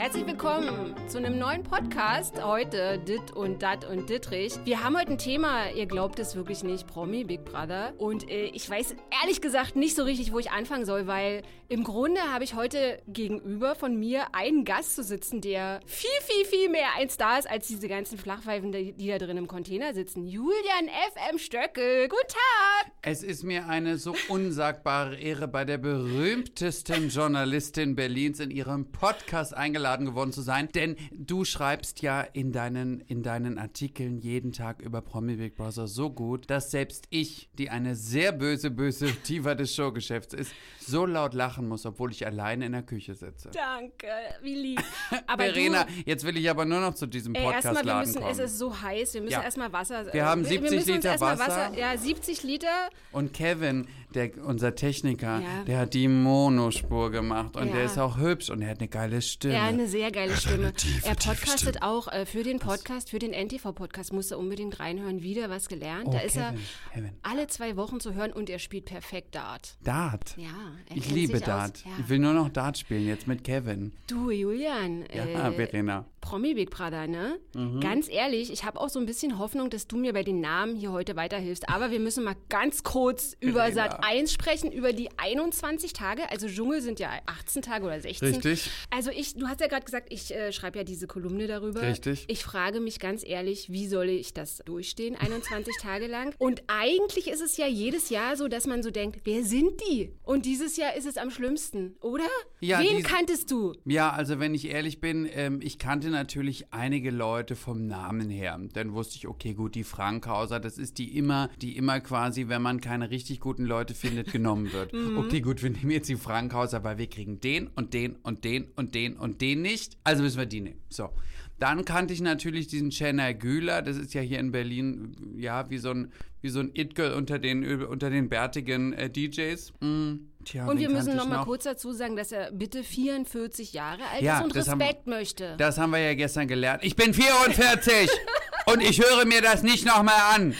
Herzlich willkommen zu einem neuen Podcast. Heute Dit und Dat und Dittrich. Wir haben heute ein Thema, ihr glaubt es wirklich nicht, Promi Big Brother. Und äh, ich weiß ehrlich gesagt nicht so richtig, wo ich anfangen soll, weil im Grunde habe ich heute gegenüber von mir einen Gast zu sitzen, der viel, viel, viel mehr ein Star ist als diese ganzen Flachpfeifen, die da drin im Container sitzen. Julian FM Stöckel. Guten Tag! Es ist mir eine so unsagbare Ehre, bei der berühmtesten Journalistin Berlins in ihrem Podcast eingeladen geworden zu sein. Denn du schreibst ja in deinen, in deinen Artikeln jeden Tag über Promi Big Brother so gut, dass selbst ich, die eine sehr böse, böse Diva des Showgeschäfts ist, so laut lachen muss, obwohl ich alleine in der Küche sitze. Danke, wie lieb. Aber Verena, du, jetzt will ich aber nur noch zu diesem ey, erstmal, wir Podcast-Laden müssen, kommen. es ist so heiß, wir müssen Ja. erstmal Wasser. Wir haben äh, 70 wir uns Liter erstmal Wasser. Ja, 70 Liter. Und Kevin, der, unser Techniker, Ja. der hat die Monospur gemacht und Ja. der ist auch hübsch und er hat eine geile Stimme. Ja, eine sehr geile Stimme. tiefe, er podcastet Stimme. auch äh, für den Podcast, für den NTV-Podcast, musste unbedingt reinhören, wieder was gelernt. Oh, da ist Kevin, er Kevin. alle zwei Wochen zu hören und er spielt perfekt Dart. Dart. Ja, er Ich liebe Dart. Aus. Ja. Ich will nur noch Dart spielen, jetzt mit Kevin. Du, Julian, Ja, äh, Verena. Promi Big Brother, ne? Mhm. Ganz ehrlich, ich habe auch so ein bisschen Hoffnung, dass du mir bei den Namen hier heute weiterhilfst. Aber wir müssen mal ganz kurz über. Sat 1 sprechen, über die 21 Tage. Also Dschungel sind ja 18 Tage oder 16. Richtig. Also ich, du hast ja gerade gesagt, ich äh, schreibe ja diese Kolumne darüber. Richtig. Ich frage mich ganz ehrlich, wie soll ich das durchstehen, 21 Tage lang? Und eigentlich ist es ja jedes Jahr so, dass man so denkt, wer sind die? Und dieses Jahr ist es am schlimmsten, oder? Ja, Wen kanntest du? Ja, also wenn ich ehrlich bin, ähm, ich kannte natürlich einige Leute vom Namen her. Dann wusste ich, okay, gut, die Frankhauser, das ist die immer, die immer quasi, wenn man keine richtig guten Leute findet, genommen wird. Okay, gut, wir nehmen jetzt die Frankhauser, weil wir kriegen den und den und den und den und den nicht. Also müssen wir die nehmen. So. Dann kannte ich natürlich diesen Chenna Güler, das ist ja hier in Berlin, ja, wie so ein, wie so ein It-Girl unter den, unter den bärtigen äh, DJs. Mm, tja, Und wir müssen noch mal kurz dazu sagen, dass er bitte 44 Jahre alt Ja, ist und das haben- Respekt möchte. Das haben wir ja gestern gelernt. Ich bin 44 und ich höre mir das nicht nochmal an.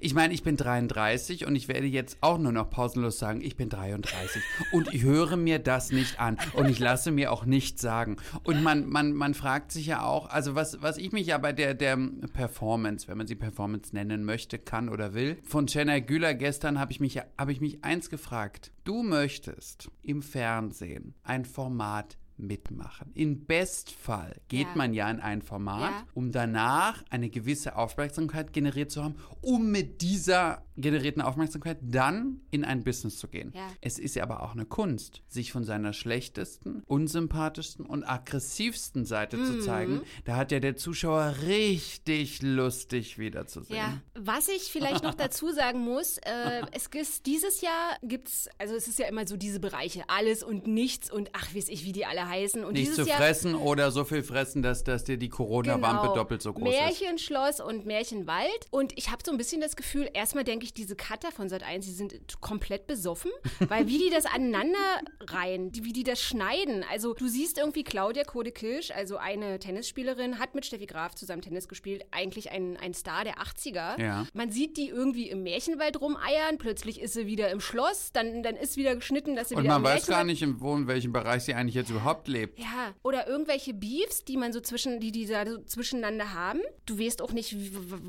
Ich meine, ich bin 33 und ich werde jetzt auch nur noch pausenlos sagen, ich bin 33 und ich höre mir das nicht an und ich lasse mir auch nichts sagen. Und man, man, man fragt sich ja auch, also was, was ich mich ja bei der, der Performance, wenn man sie Performance nennen möchte, kann oder will, von Jenna Güler gestern habe ich mich, habe ich mich eins gefragt. Du möchtest im Fernsehen ein Format mitmachen. In Bestfall geht Ja. man ja in ein Format, Ja. um danach eine gewisse Aufmerksamkeit generiert zu haben, um mit dieser generierten Aufmerksamkeit dann in ein Business zu gehen. Ja. Es ist ja aber auch eine Kunst, sich von seiner schlechtesten, unsympathischsten und aggressivsten Seite Mhm. zu zeigen. Da hat ja der Zuschauer richtig lustig wiederzusehen. Ja, was ich vielleicht noch dazu sagen muss, äh, es ist dieses Jahr gibt's, also es ist ja immer so diese Bereiche, alles und nichts und ach, weiß ich, wie die alle heißen. Und Nicht zu Jahr fressen oder so viel fressen, dass, dass dir die Corona-Wampe Genau. doppelt so groß ist. Märchenschloss und Märchenwald. Und ich habe so ein bisschen das Gefühl, erstmal denke ich, diese Cutter von Sat 1, die sind komplett besoffen, weil wie die das aneinander reihen, wie die das schneiden. Also du siehst irgendwie Claudia Kode Kirsch, also eine Tennisspielerin, hat mit Steffi Graf zusammen Tennis gespielt, eigentlich ein, ein Star der 80er. Ja. Man sieht die irgendwie im Märchenwald rumeiern, plötzlich ist sie wieder im Schloss, dann, dann ist wieder geschnitten, dass sie Und wieder man im weiß gar nicht, in, wo, in welchem Bereich sie eigentlich jetzt überhaupt lebt. ja, oder irgendwelche Beefs, die man so zwischen, die die da so zwischeneinander haben. Du weißt auch nicht,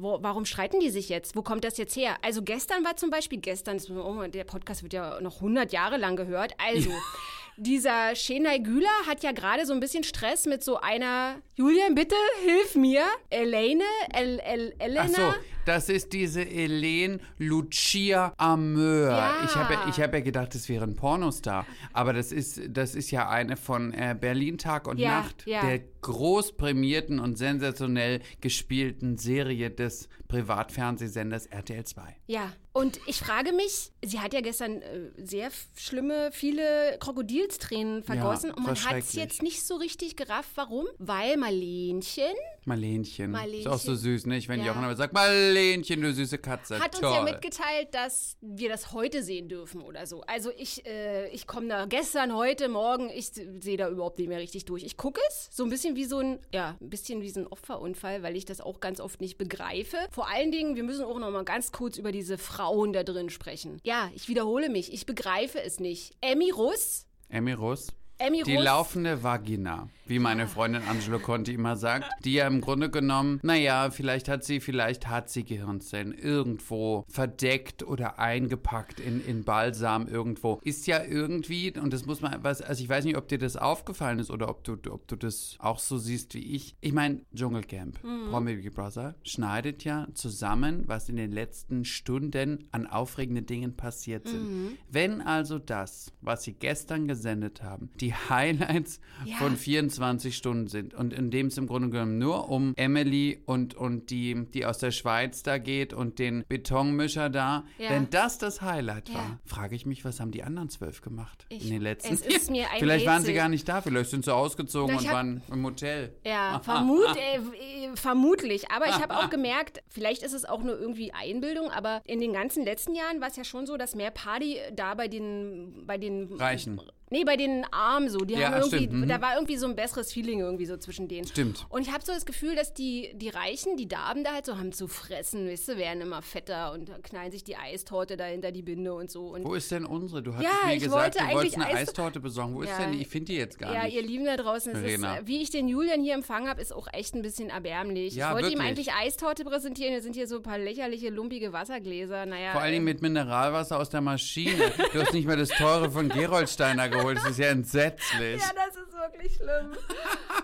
wo, warum streiten die sich jetzt? Wo kommt das jetzt her? Also gestern war zum Beispiel, gestern, oh, der Podcast wird ja noch 100 Jahre lang gehört. Also, dieser Shenai Güler hat ja gerade so ein bisschen Stress mit so einer, Julian, bitte, hilf mir. Elaine, El, El, Elena. Ach so, das ist diese Helene Lucia Ameur. Ja. Ich habe ja, ich hab ja gedacht, das wäre ein Pornostar. Aber das ist, das ist ja eine von äh, Berlin Tag und Ja, Nacht, ja. der groß prämierten und sensationell gespielten Serie des Privatfernsehsenders RTL 2. Ja, und ich frage mich, sie hat ja gestern äh, sehr schlimme, viele Krokodilstränen vergossen und man hat es jetzt nicht so richtig gerafft. Warum? Weil Marlenchen Marlenchen. Marlenchen. Ist auch so süß, nicht? Wenn Ja. die auch immer sagt, Marlenchen, du süße Katze. hat uns Toll. ja mitgeteilt, dass wir das heute sehen dürfen oder so. Also ich, äh, ich komme da gestern, heute, morgen, ich sehe da überhaupt nicht mehr richtig durch. Ich gucke es so ein bisschen wie so ein, ja, ein bisschen wie so ein Opferunfall, weil ich das auch ganz oft nicht begreife. Vor allen Dingen, wir müssen auch noch mal ganz kurz über diese Frauen da drin sprechen. Ja, ich wiederhole mich, ich begreife es nicht. Emmy Russ, Emmy Russ. Emmy Die Rose- laufende Vagina, wie meine Freundin Angelo Conti immer sagt, die ja im Grunde genommen, naja, vielleicht hat sie, vielleicht hat sie Gehirnzellen irgendwo verdeckt oder eingepackt in, in Balsam irgendwo. Ist ja irgendwie, und das muss man, was, also ich weiß nicht, ob dir das aufgefallen ist oder ob du, ob du das auch so siehst wie ich. Ich meine, Dschungelcamp, Mhm. Promi Big Brother, schneidet ja zusammen, was in den letzten Stunden an aufregenden Dingen passiert sind. Mhm. Wenn also das, was sie gestern gesendet haben, die Highlights Ja. von 24 Stunden sind und in dem es im Grunde genommen nur um Emily und, und die, die aus der Schweiz da geht und den Betonmischer da, Ja. wenn das das Highlight Ja. war, frage ich mich, was haben die anderen zwölf gemacht Ich- in den letzten es ist mir ein Vielleicht waren sie Rätsel. gar nicht da, vielleicht sind sie ausgezogen und hab- waren im Hotel. Ja, vermut, äh, äh, vermutlich. Aber ich habe auch gemerkt, vielleicht ist es auch nur irgendwie Einbildung, aber in den ganzen letzten Jahren war es ja schon so, dass mehr Party da bei den, bei den Reichen. Nee, bei den Armen so. Die Ja, haben irgendwie, stimmt, mhm. da war irgendwie so ein besseres Feeling irgendwie so zwischen denen. Stimmt. Und ich habe so das Gefühl, dass die, die Reichen, die Damen da halt so haben zu fressen, weißt du, werden immer fetter und knallen sich die Eistorte da hinter die Binde und so. Und Wo ist denn unsere? Du hattest Ja, mir gesagt, du wolltest eine Eis- Eistorte besorgen. Wo ist Ja. denn die? Ich finde die jetzt gar ja, nicht. ihr Lieben da draußen, ist, äh, wie ich den Julian hier empfangen habe, ist auch echt ein bisschen erbärmlich. Ja, ich wollte ihm eigentlich Eistorte präsentieren, da sind hier so ein paar lächerliche, lumpige Wassergläser. Naja, Vor allen Dingen äh, mit Mineralwasser aus der Maschine. Du hast nicht mal das teure von Gerolsteiner geholt. Das ist ja entsetzlich. Ja, das ist wirklich schlimm.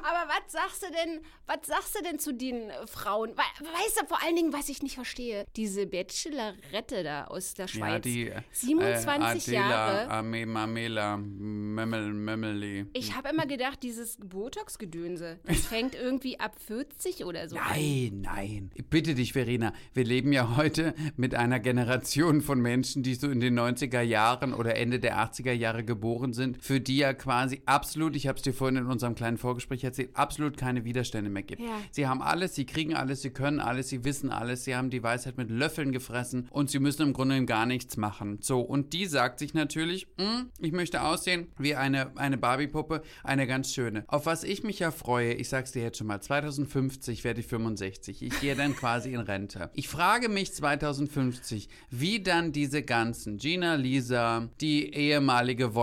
Aber was sagst du denn, was sagst du denn zu den äh, Frauen? We weißt du, vor allen Dingen, was ich nicht verstehe, diese Bachelorette da aus der Schweiz. Ja, die äh, 27 Adela, Jahre. Ame, Mamela, Memmel, Memmeli. Ich habe immer gedacht, dieses Botox-Gedönse, das fängt irgendwie ab 40 oder so. Nein, nein. Ich bitte dich, Verena. Wir leben ja heute mit einer Generation von Menschen, die so in den 90er Jahren oder Ende der 80er Jahre geboren sind, für die ja quasi absolut, ich habe es dir vorhin in unserem kleinen Vorgespräch erzählt, absolut keine Widerstände mehr gibt. Ja. Sie haben alles, sie kriegen alles, sie können alles, sie wissen alles, sie haben die Weisheit mit Löffeln gefressen und sie müssen im Grunde gar nichts machen. So, und die sagt sich natürlich, "Hm, ich möchte aussehen wie eine, eine Barbie-Puppe, eine ganz schöne. Auf was ich mich ja freue, ich sag's dir jetzt schon mal, 2050 werde ich 65. Ich gehe dann quasi in Rente. Ich frage mich 2050, wie dann diese ganzen Gina Lisa, die ehemalige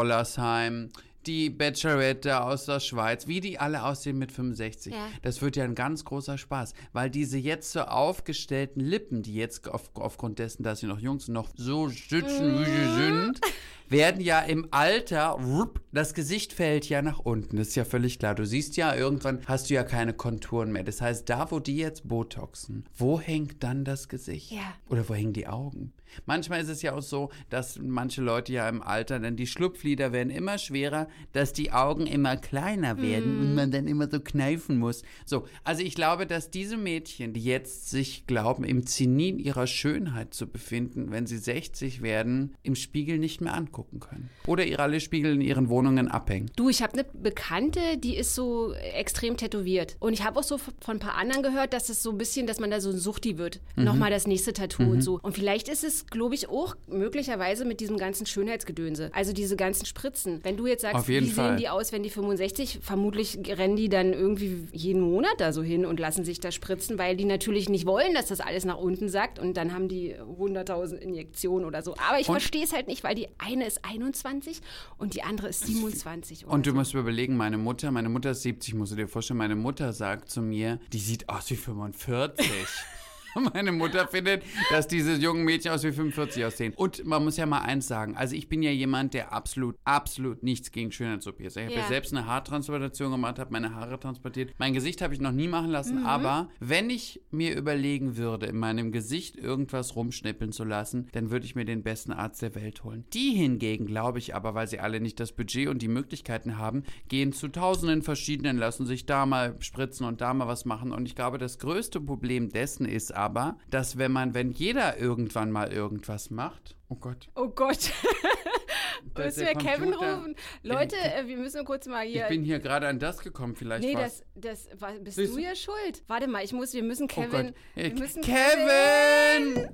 Wollersheim, die Bachelorette aus der Schweiz, wie die alle aussehen mit 65. Ja. Das wird ja ein ganz großer Spaß, weil diese jetzt so aufgestellten Lippen, die jetzt auf, aufgrund dessen, dass sie noch jung sind, noch so sitzen, wie sie sind, werden ja im Alter, rup, das Gesicht fällt ja nach unten. Das ist ja völlig klar. Du siehst ja, irgendwann hast du ja keine Konturen mehr. Das heißt, da, wo die jetzt Botoxen, wo hängt dann das Gesicht? Ja. Oder wo hängen die Augen? Manchmal ist es ja auch so, dass manche Leute ja im Alter, denn die Schlupflider werden immer schwerer, dass die Augen immer kleiner werden und man dann immer so kneifen muss. So, also ich glaube, dass diese Mädchen, die jetzt sich glauben, im Zenit ihrer Schönheit zu befinden, wenn sie 60 werden, im Spiegel nicht mehr angucken können. Oder ihre alle Spiegel in ihren Wohnungen abhängen. Du, ich habe eine Bekannte, die ist so extrem tätowiert. Und ich habe auch so von ein paar anderen gehört, dass es so ein bisschen, dass man da so ein Suchti wird. Mhm. Nochmal das nächste Tattoo und so. Und vielleicht ist es, glaube ich, auch möglicherweise mit diesem ganzen Schönheitsgedönse. Also diese ganzen Spritzen. Wenn du jetzt sagst, wie Fall. sehen die aus, wenn die 65, vermutlich rennen die dann irgendwie jeden Monat da so hin und lassen sich da spritzen, weil die natürlich nicht wollen, dass das alles nach unten sackt. Und dann haben die 100.000 Injektionen oder so. Aber ich verstehe es halt nicht, weil die eine ist 21 und die andere ist 27. oder Und du so. musst überlegen, meine Mutter, meine Mutter ist 70, musst du dir vorstellen, meine Mutter sagt zu mir, die sieht aus wie 45. Meine Mutter findet, dass diese jungen Mädchen aus wie 45 aussehen. Und man muss ja mal eins sagen. Also ich bin ja jemand, der absolut, absolut nichts gegen Schönheits-OPs. Ich habe ja. Ja. selbst eine Haartransplantation gemacht, habe meine Haare transportiert. Mein Gesicht habe ich noch nie machen lassen. Aber wenn ich mir überlegen würde, in meinem Gesicht irgendwas rumschnippeln zu lassen, dann würde ich mir den besten Arzt der Welt holen. Die hingegen, glaube ich aber, weil sie alle nicht das Budget und die Möglichkeiten haben, gehen zu tausenden verschiedenen, lassen sich da mal spritzen und da mal was machen. Und ich glaube, das größte Problem dessen ist aber, dass wenn man, wenn jeder irgendwann mal irgendwas macht, oh Gott, Oh Gott. Ist Müssen wir Kevin rufen? Leute, äh, wir müssen kurz mal hier. ich bin hier gerade an das gekommen, vielleicht nee, das, das war, bist Siehst du ja schuld. Warte mal, ich muss, wir müssen Oh Kevin. Gott. wir müssen Kevin!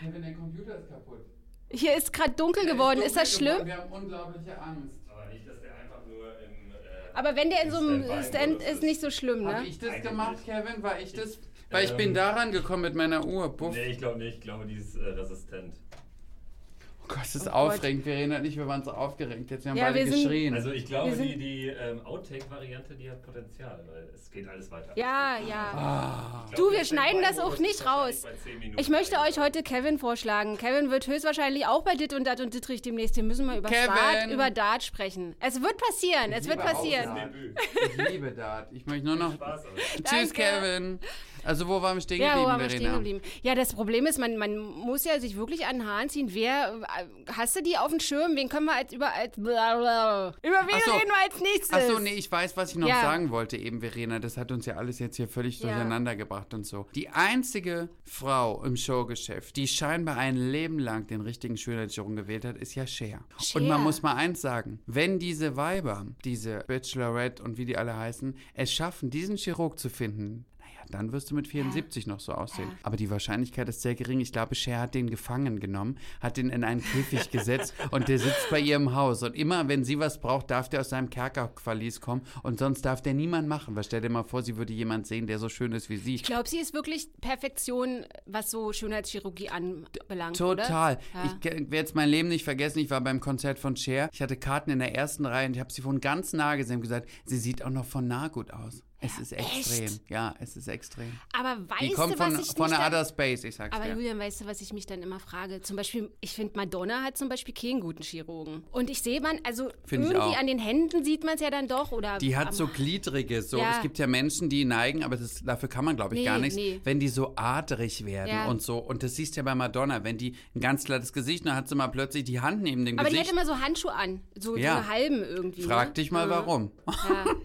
Kevin, der Computer ist kaputt. Hier ist gerade dunkel geworden. Ist das schlimm? Wir haben unglaubliche Angst. Aber nicht, dass der einfach nur im. Äh, Aber wenn der in so einem Stand ist. ist, nicht so schlimm, Habe ne? ich das gemacht. Kevin? War ich das? Weil ich Ähm, bin daran gekommen mit meiner Uhr. Puff. Nee, ich glaube nicht. Ich glaube, die ist äh, resistent. Oh Gott, das ist Oh Gott. aufregend. Wir reden halt nicht, wir waren so aufgeregt. Jetzt haben Ja, beide wir geschrien. Also ich glaube, die, die ähm, Outtake-Variante, die hat Potenzial, weil es geht alles weiter. Ja, ja. ah. Ich Du, wir schneiden das auch nicht raus. bei 10 Minuten Ich möchte euch heute Kevin vorschlagen. Kevin wird höchstwahrscheinlich auch bei Dit und Dat und Dittrich demnächst. Wir müssen mal über Kevin! Dart, über Dart sprechen. Es wird passieren, es wird passieren. Ich liebe Dart. Ich möchte nur noch. Tschüss, Danke. Kevin. Also, wo waren wir stehen Ja, wo geblieben, waren wir stehen Verena? geblieben? Ja, das Problem ist, man, man muss ja sich wirklich an den Haaren ziehen. Wer, äh, hast du die auf dem Schirm? Wen können wir als über, als, blablabla. über wen so. reden wir als nächstes? Achso, nee, ich weiß, was ich noch Ja. sagen wollte eben, Verena. Das hat uns ja alles jetzt hier völlig Ja. durcheinander gebracht und so. Die einzige Frau im Showgeschäft, die scheinbar ein Leben lang den richtigen Schönheitschirurgen gewählt hat, ist ja Cher. Cher. Und man muss mal eins sagen. Wenn diese Weiber, diese Bachelorette und wie die alle heißen, es schaffen, diesen Chirurg zu finden, dann wirst du mit 74 noch so aussehen. Aber die Wahrscheinlichkeit ist sehr gering. Ich glaube, Cher hat den gefangen genommen, hat den in einen Käfig gesetzt und der sitzt bei ihr im Haus. Und immer, wenn sie was braucht, darf der aus seinem Kerkerverlies kommen und sonst darf der niemand machen. Weil stell dir mal vor, sie würde jemand sehen, der so schön ist wie sie. ich glaube, sie ist wirklich Perfektion, was so Schönheitschirurgie anbelangt. Total. Ja. Ich werde jetzt mein Leben nicht vergessen. Ich war beim Konzert von Cher. Ich hatte Karten in der ersten Reihe und ich habe sie von ganz nah gesehen und gesagt, sie sieht auch noch von nah gut aus. Es ist extrem. echt? Ja, es ist extrem. Aber Die weißt kommt du, was von, ich von der Other Space, ich sag's Aber dir. Julian, weißt du, was ich mich dann immer frage? Zum Beispiel, ich finde, Madonna hat zum Beispiel keinen guten Chirurgen. Und ich sehe man, also Find irgendwie an den Händen sieht man es ja dann doch. Oder Die hat so gliedrige, so. Ja. Es gibt ja Menschen, die neigen, aber das, dafür kann man, glaube ich, Nee, gar nichts, nee. wenn die so adrig werden Ja. und so. Und das siehst du ja bei Madonna, wenn die ein ganz glattes Gesicht, dann hat sie mal plötzlich die Hand neben dem Aber die hat Gesicht. immer so Handschuhe an. So, Ja. so halben irgendwie. Frag ne? dich mal, Ja. warum. Ja,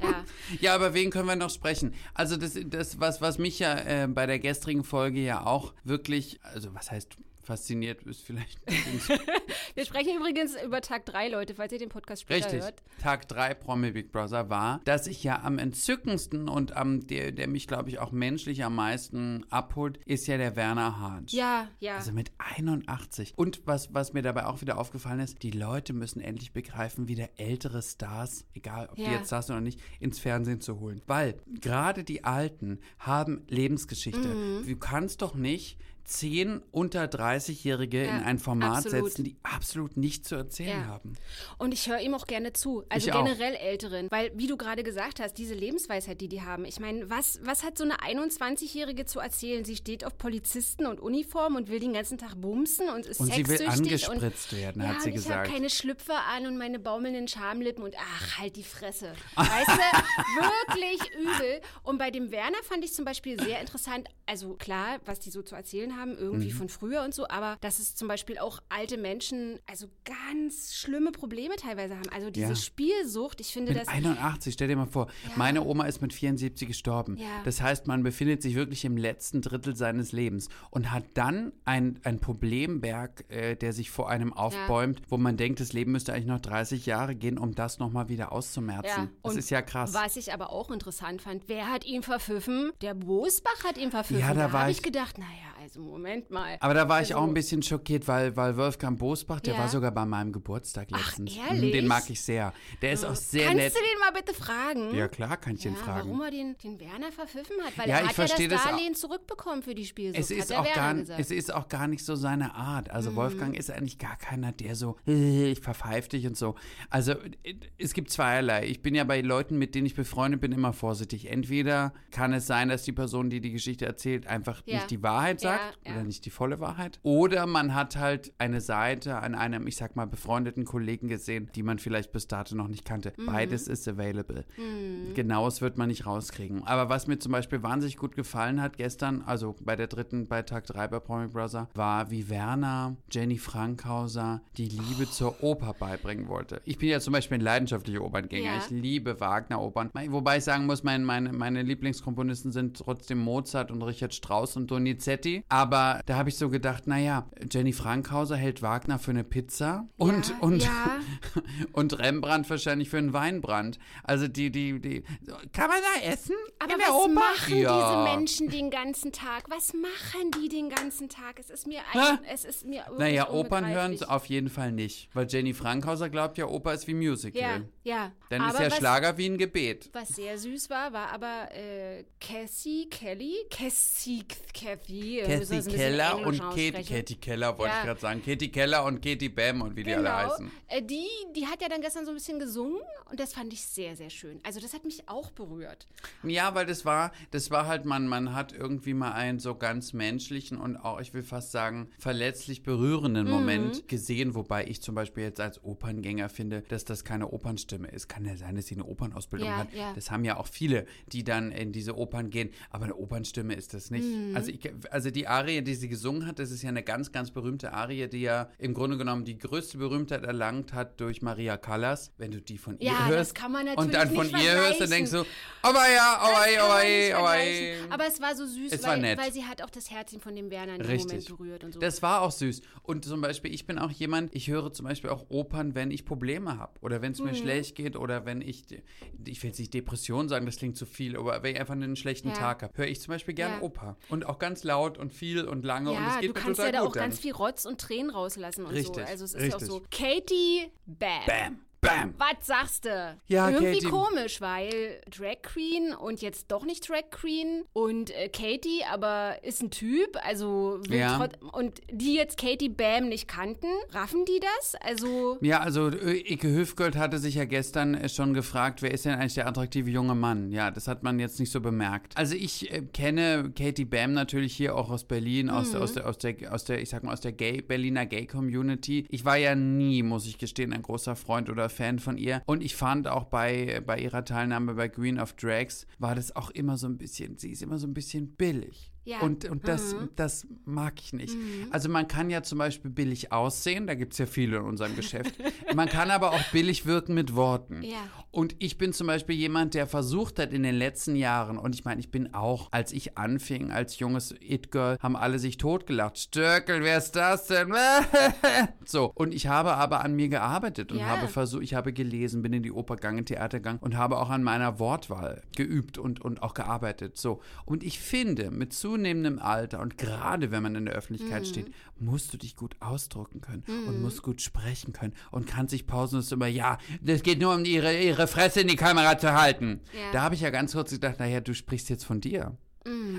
ja. Ja, aber wen können wir noch sprechen? Also das, das was, was mich ja äh, bei der gestrigen Folge ja auch wirklich, also was heißt fasziniert ist vielleicht. Wir sprechen übrigens über Tag 3, Leute, falls ihr den Podcast später Richtig. hört. Tag 3 Promi Big Brother war, dass ich ja am entzückendsten und am der, der mich, glaube ich, auch menschlich am meisten abholt, ist ja der Werner Hahn. Ja, ja. Also mit 81. Und was, was mir dabei auch wieder aufgefallen ist, die Leute müssen endlich begreifen, wieder ältere Stars, egal ob die Ja. jetzt Stars oder nicht, ins Fernsehen zu holen. Weil gerade die Alten haben Lebensgeschichte. Mhm. Du kannst doch nicht zehn unter 30-Jährige Ja, in ein Format absolut. setzen, die absolut nichts zu erzählen Ja. haben. Und ich höre ihm auch gerne zu. Also Ich auch. generell Älteren. Weil, wie du gerade gesagt hast, diese Lebensweisheit, die die haben. Ich meine, was, was hat so eine 21-Jährige zu erzählen? Sie steht auf Polizisten und Uniform und will den ganzen Tag bumsen und ist Und sie will angespritzt werden, ja, hat sie und ich gesagt. habe keine Schlüpfer an und meine baumelnden Schamlippen und ach, halt die Fresse. Weißt du, wirklich übel. Und bei dem Werner fand ich zum Beispiel sehr interessant, also klar, was die so zu erzählen haben, irgendwie Mhm. von früher und so, aber dass es zum Beispiel auch alte Menschen, also ganz schlimme Probleme teilweise haben. Also diese Ja. Spielsucht, ich finde Mit das. 81, stell dir mal vor, meine Oma ist mit 74 gestorben. Ja. Das heißt, man befindet sich wirklich im letzten Drittel seines Lebens und hat dann ein, ein Problemberg, äh, der sich vor einem aufbäumt, wo man denkt, das Leben müsste eigentlich noch 30 Jahre gehen, um das nochmal wieder auszumerzen. Das und ist ja krass. Was ich aber auch interessant fand, wer hat ihn verpfiffen? Der Bosbach hat ihn verpfiffen. Ja, da war habe ich- ich gedacht, naja, also Moment mal. Aber da war ich Also- auch ein bisschen schockiert, weil, weil Wolfgang Bosbach, der Ja. war sogar bei meinem Geburtstag letztens. Mhm, ehrlich? Den mag ich sehr. Der ist auch sehr Kannst nett. du den mal bitte fragen? Ja, klar, kann ich Ja, den fragen. warum er den, den Werner verpfiffen hat? Weil Ja, er ich hat ja das das auch. Darlehen zurückbekommen für die Spielsucht, Es ist, auch Werner gar, gesagt. es ist auch gar nicht so seine Art. Mhm. Also Wolfgang ist eigentlich gar keiner, der so, äh, ich verpfeif dich und so. Also äh, es gibt zweierlei. Ich bin ja bei Leuten, mit denen ich befreundet bin, immer vorsichtig. Entweder kann es sein, dass die Person, die die Geschichte erzählt, einfach nicht die Wahrheit Ja, sagt ja. oder nicht die volle Wahrheit. Oder man hat halt eine Seite an einem, ich sag mal, befreundeten Kollegen gesehen, die man vielleicht bis dato noch nicht kannte. Mhm. Beides ist available. Genaues wird man nicht rauskriegen. Aber was mir zum Beispiel wahnsinnig gut gefallen hat gestern, also bei der dritten, bei Tag 3 bei Promi Brother, war, wie Werner Jenny Frankhauser die Liebe Oh. zur Oper beibringen wollte. Ich bin ja zum Beispiel ein leidenschaftlicher Operngänger. Ja. Ich liebe Wagner-Opern. Wobei ich sagen muss, mein, meine, meine Lieblingskomponisten sind trotzdem Mozart und Richard Strauss und Donizetti. Aber da habe ich so gedacht, naja, Jenny Frankhauser hält Wagner für eine Pizza und, Ja, und, ja. und Rembrandt wahrscheinlich für einen Weinbrand. Also die, die, die. Kann man da essen? Aber in was Oper? machen ja. diese Menschen den ganzen Tag? Was machen die den ganzen Tag? Es ist mir ein, es ist mir Naja, Opern hören sie auf jeden Fall nicht. Weil Jenny Frankhauser glaubt ja, Oper ist wie Musical. Ja, ja. Dann aber ist ja was, Schlager wie ein Gebet. Was sehr süß war, war aber äh, Cassie, Kelly, Cassie, wir Kathy Keller und Englisch Katie, Keller wollte Ja. ich gerade sagen. Katie Keller und Katie Bam und wie die alle Genau. heißen. Äh, die, die hat ja dann gestern so ein bisschen gesungen und das fand ich sehr, sehr schön. Also das hat mich auch berührt. Ja, weil das war, das war halt, man, man hat irgendwie mal einen so ganz menschlichen und auch, ich will fast sagen, verletzlich berührenden Mhm. Moment gesehen, wobei ich zum Beispiel jetzt als Operngänger finde, dass das keine Opernstimme ist. Kann ja sein, dass sie eine Opernausbildung Ja, hat. ja. Das haben ja auch viele, die dann in diese Opern gehen, aber eine Opernstimme ist das nicht. Mhm. Also, ich, also die Arie, die sie gesungen hat, das ist ja eine ganz, ganz berühmte Arie, die ja im Grunde genommen die größte Berühmtheit erlangt hat durch Maria Callas. Wenn du die von ihr Ja, das hörst kann man und dann von ihr hörst, dann denkst du, aber ja, aber Das ja, kann man aber es war so süß, Es weil, weil sie hat auch das Herzchen von dem Werner in dem. Moment berührt und so. Das war auch süß. Und zum Beispiel, ich bin auch jemand, ich höre zum Beispiel auch Opern, wenn ich Probleme habe. Oder wenn es Mhm. mir schlecht geht oder wenn ich, ich will jetzt nicht Depression sagen, das klingt zu viel, aber wenn ich einfach einen schlechten Ja. Tag habe, höre ich zum Beispiel gerne Ja. Oper. Und auch ganz laut und viel und lange und es ja, geht du mir kannst total ja da auch dann. ganz viel Rotz und Tränen rauslassen und so. Richtig, Also es ist richtig. ja auch so. Katie Bam. Bam, bam. Was sagst du? Ja, Irgendwie Katie- komisch, weil Drag Queen und jetzt doch nicht Drag Queen und äh, Katie aber ist ein Typ, also Ja. und die jetzt Katie Bam nicht kannten, raffen die das? Also Ja, also äh, Ike Hüfgold hatte sich ja gestern äh, schon gefragt, wer ist denn eigentlich der attraktive junge Mann? Ja, das hat man jetzt nicht so bemerkt. Also ich äh, kenne Katie Bam natürlich hier auch aus Berlin, aus, Mhm. aus, der, aus, der, aus der, ich sag mal, aus der Gay, Berliner Gay-Community. Ich war ja nie, muss ich gestehen, ein großer Freund oder Fan von ihr. Und ich fand auch bei, bei ihrer Teilnahme bei Queen of Drags, war das auch immer so ein bisschen, sie ist immer so ein bisschen billig. Ja. Und, und das, Mhm. das mag ich nicht. Also man kann ja zum Beispiel billig aussehen, da gibt es ja viele in unserem Geschäft. man kann aber auch billig wirken mit Worten. Ja. Und ich bin zum Beispiel jemand, der versucht hat in den letzten Jahren, und ich meine, ich bin auch, als ich anfing, als junges It-Girl, haben alle sich totgelacht. Stöckel, wer ist das denn? so, und ich habe aber an mir gearbeitet und Ja. habe versucht, ich habe gelesen, bin in die Oper gegangen, Theater gegangen und habe auch an meiner Wortwahl geübt und, und auch gearbeitet. So, und ich finde, mit zunehmendem Alter und gerade wenn man in der Öffentlichkeit Mhm. steht, musst du dich gut ausdrücken können und musst gut sprechen können und kannst sich pausenlos immer, ja, das geht nur um ihre, ihre Fresse in die Kamera zu halten. Ja. Da habe ich ja ganz kurz gedacht, naja, du sprichst jetzt von dir.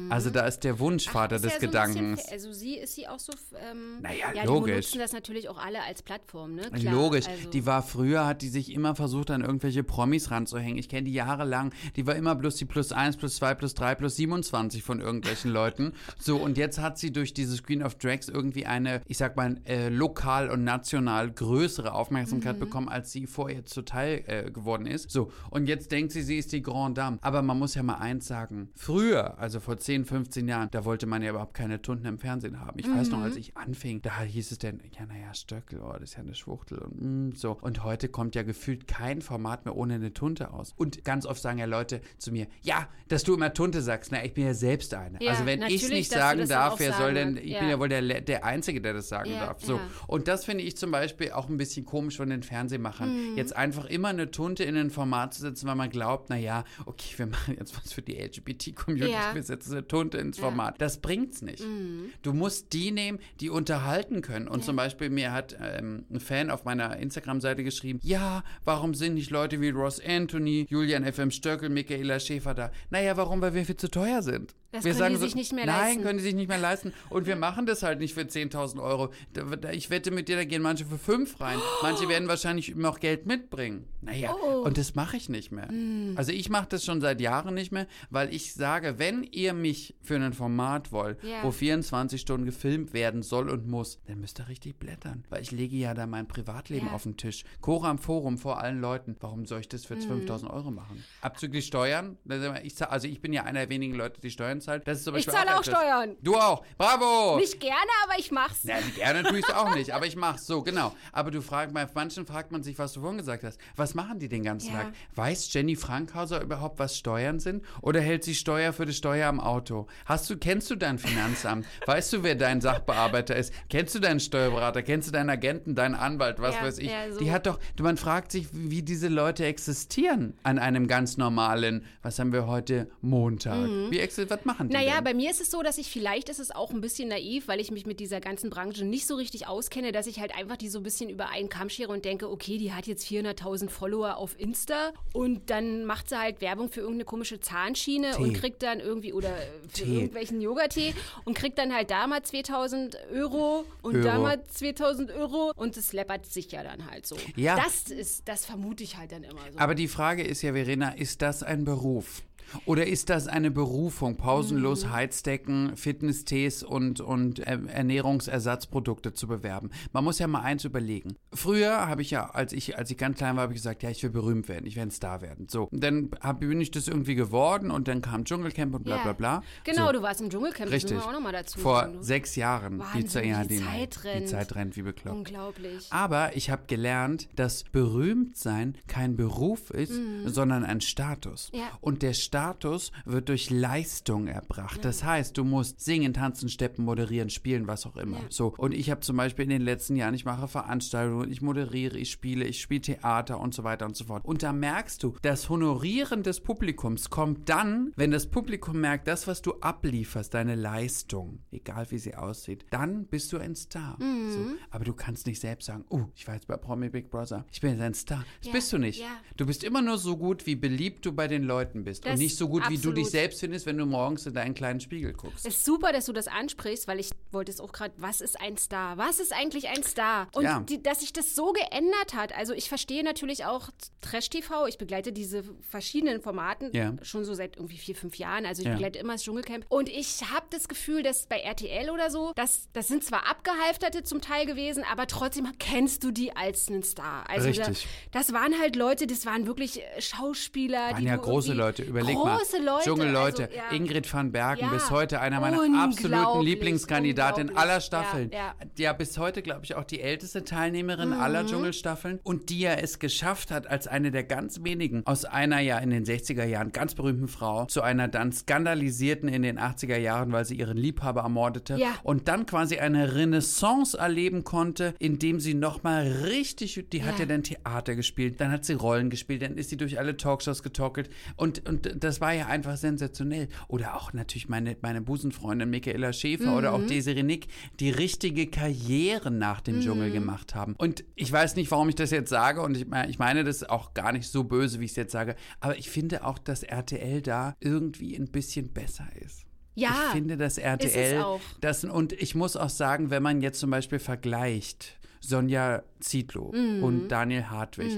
Also da ist der Wunschvater Ist des ja so Gedankens. Bisschen, also sie ist sie auch so. Ähm, Naja, ja, logisch. Die benutzen das natürlich auch alle als Plattform, ne? Klar, Logisch. Also, Die war früher, hat die sich immer versucht, an irgendwelche Promis ranzuhängen. Ich kenne die jahrelang. Die war immer bloß die plus 1, plus 2, plus 3, plus 27 von irgendwelchen Leuten. So, und jetzt hat sie durch dieses Queen of Drags irgendwie eine, ich sag mal, äh, lokal und national größere Aufmerksamkeit Mhm. bekommen, als sie vorher zuteil äh, geworden ist. So, und jetzt denkt sie, sie ist die Grande Dame. Aber man muss ja mal eins sagen. Früher, also vor 10, 15 Jahren, da wollte man ja überhaupt keine Tunden im Fernsehen haben. Ich weiß noch, Mhm. als ich anfing, da hieß es denn, ja, naja, Stöckel, oh, das ist ja eine Schwuchtel und mm, so. Und heute kommt ja gefühlt kein Format mehr ohne eine Tunte aus. Und ganz oft sagen ja Leute zu mir, ja, dass du immer Tunte sagst. Na, ich bin ja selbst eine. Ja, also wenn ich natürlich, nicht sagen darf, wer soll denn, wirst. ich Ja. bin ja wohl der, der Einzige, der das sagen Ja, darf. So. Und das finde ich zum Beispiel auch ein bisschen komisch von den Fernsehmachern. Mhm. Jetzt einfach immer eine Tunte in ein Format zu setzen, weil man glaubt, naja, okay, wir machen jetzt was für die LGBT-Community, wir setzen Tunte ins Format. Das bringt's nicht. Mhm. Du musst die nehmen, die unterhalten können. Und zum Beispiel mir hat ähm, ein Fan auf meiner Instagram-Seite geschrieben, ja, warum sind nicht Leute wie Ross Anthony, Julian FM Stöckel, Michaela Schäfer da? Naja, warum? Weil wir viel zu teuer sind. Das wir können die sich nicht mehr nein, leisten. können die sich nicht mehr leisten. Und wir machen das halt nicht für 10.000 Euro. Ich wette mit dir, da gehen manche für 5 rein. Manche werden wahrscheinlich noch Geld mitbringen. Naja, Oh. und das mache ich nicht mehr. Hm. Also ich mache das schon seit Jahren nicht mehr, weil ich sage, wenn ihr mich für ein Format wollt, Ja. wo 24 Stunden gefilmt werden soll und muss, dann müsst ihr richtig blättern. Weil ich lege ja da mein Privatleben Ja. auf den Tisch. Cora am Forum vor allen Leuten. Warum soll ich das für Hm. 5000 Euro machen? Abzüglich Steuern? Zahl- also ich bin ja einer der wenigen Leute, die Steuern zahlt. Das ist zum Ich zahle auch etwas. Steuern. Du auch. Bravo. Nicht gerne, aber ich mach's. Ja, gerne tue ich es auch nicht, aber ich mach's so, genau. Aber du fragst, bei manchen fragt man sich, was du vorhin gesagt hast. Was machen die den ganzen Ja. Tag? Weiß Jenny Frankhauser überhaupt, was Steuern sind? Oder hält sie Steuer für die Steuer am Auto? Hast du, kennst du dein Finanzamt? weißt du, wer dein Sachbearbeiter ist? Kennst du deinen Steuerberater? Kennst du deinen Agenten, deinen Anwalt, was Ja, weiß ich? ja, so. Die hat doch, man fragt sich, wie diese Leute existieren an einem ganz normalen, was haben wir heute, Montag. Mhm. Wie exi- was machen die Naja, denn? bei mir ist es so, dass ich vielleicht ist es auch ein bisschen naiv, weil ich mich mit dieser ganzen Branche nicht so richtig auskenne, dass ich halt einfach die so ein bisschen über einen Kamm schere und denke, okay, die hat jetzt 400.000 Follower auf Insta und dann macht sie halt Werbung für irgendeine komische Zahnschiene Tee. und kriegt dann irgendwie oder für Tee. irgendwelchen Yogatee und kriegt dann halt da mal 2000 Euro und Euro. da mal 2000 Euro und es läppert sich ja dann halt so. Ja. Das ist, das vermute ich halt dann immer so. Aber die Frage ist ja, Verena, ist das ein Beruf? Oder ist das eine Berufung, pausenlos Mhm. Heizdecken, Fitnesstees und, und äh, Ernährungsersatzprodukte zu bewerben? Man muss ja mal eins überlegen. Früher habe ich ja, als ich, als ich ganz klein war, habe ich gesagt, ja, ich will berühmt werden, ich will ein Star werden. So, und dann hab, bin ich das irgendwie geworden und dann kam Dschungelcamp und bla Ja. bla bla. Genau, so. du warst im Dschungelcamp, Richtig. das wir auch nochmal dazu Vor du. sechs Jahren. Wahnsinn, ja, die Zeit rennt. Die Zeit rennt wie bekloppt. Unglaublich. Aber ich habe gelernt, dass Berühmtsein kein Beruf ist, sondern ein Status. Mhm. Ja. Und der Status wird durch Leistung erbracht. Das heißt, du musst singen, tanzen, steppen, moderieren, spielen, was auch immer. Ja. So. Und ich habe zum Beispiel in den letzten Jahren, ich mache Veranstaltungen, ich moderiere, ich spiele, ich spiele Theater und so weiter und so fort. Und da merkst du, das Honorieren des Publikums kommt dann, wenn das Publikum merkt, das, was du ablieferst, deine Leistung, egal wie sie aussieht, dann bist du ein Star. Mhm. So. Aber du kannst nicht selbst sagen, oh, ich war jetzt bei Promi Big Brother, ich bin jetzt ein Star. Das Ja, bist du nicht. ja. Du bist immer nur so gut, wie beliebt du bei den Leuten bist. Das und nicht so gut, wie du absolut. dich selbst findest, wenn du morgens in deinen kleinen Spiegel guckst. Es ist super, dass du das ansprichst, weil ich wollte es auch gerade, was ist ein Star? Was ist eigentlich ein Star? Und Ja. die, dass sich das so geändert hat. Also ich verstehe natürlich auch Trash-TV. Ich begleite diese verschiedenen Formaten Ja. schon so seit irgendwie vier, fünf Jahren. Also ich Ja. begleite immer das Dschungelcamp. Und ich habe das Gefühl, dass bei RTL oder so, das, das sind zwar Abgehalfterte zum Teil gewesen, aber trotzdem kennst du die als einen Star. Also Richtig. Da, das waren halt Leute, das waren wirklich Schauspieler. Waren die ja große Leute, überleg große mal. Leute. Dschungelleute, also, ja. Ingrid van Bergen, Ja, bis heute einer meiner absoluten unglaublich. aller Staffeln. Ja, Ja, bis heute, glaube ich, auch die älteste Teilnehmerin aller Dschungelstaffeln und die ja es geschafft hat, als eine der ganz wenigen aus einer ja in den 60er Jahren ganz berühmten Frau zu einer dann skandalisierten in den 80er Jahren, weil sie ihren Liebhaber ermordete und dann quasi eine Renaissance erleben konnte, indem sie nochmal richtig, die hat Ja. ja dann Theater gespielt, dann hat sie Rollen gespielt, dann ist sie durch alle Talkshows getorkelt und, und das war ja einfach sensationell. Oder auch natürlich meine, meine Busenfreundin Michaela Schäfer oder auch Desiree Nick, die richtige Karriere nach dem Dschungel gemacht haben. Und ich weiß nicht, warum ich das jetzt sage und ich, meine- ich meine das auch gar nicht so böse, wie ich es jetzt sage, aber ich finde auch, dass RTL da irgendwie ein bisschen besser ist. Ja, ich finde, dass RTL auch. das und ich muss auch sagen, wenn man jetzt zum Beispiel vergleicht Sonja Zietlow Mhm. und Daniel Hartwig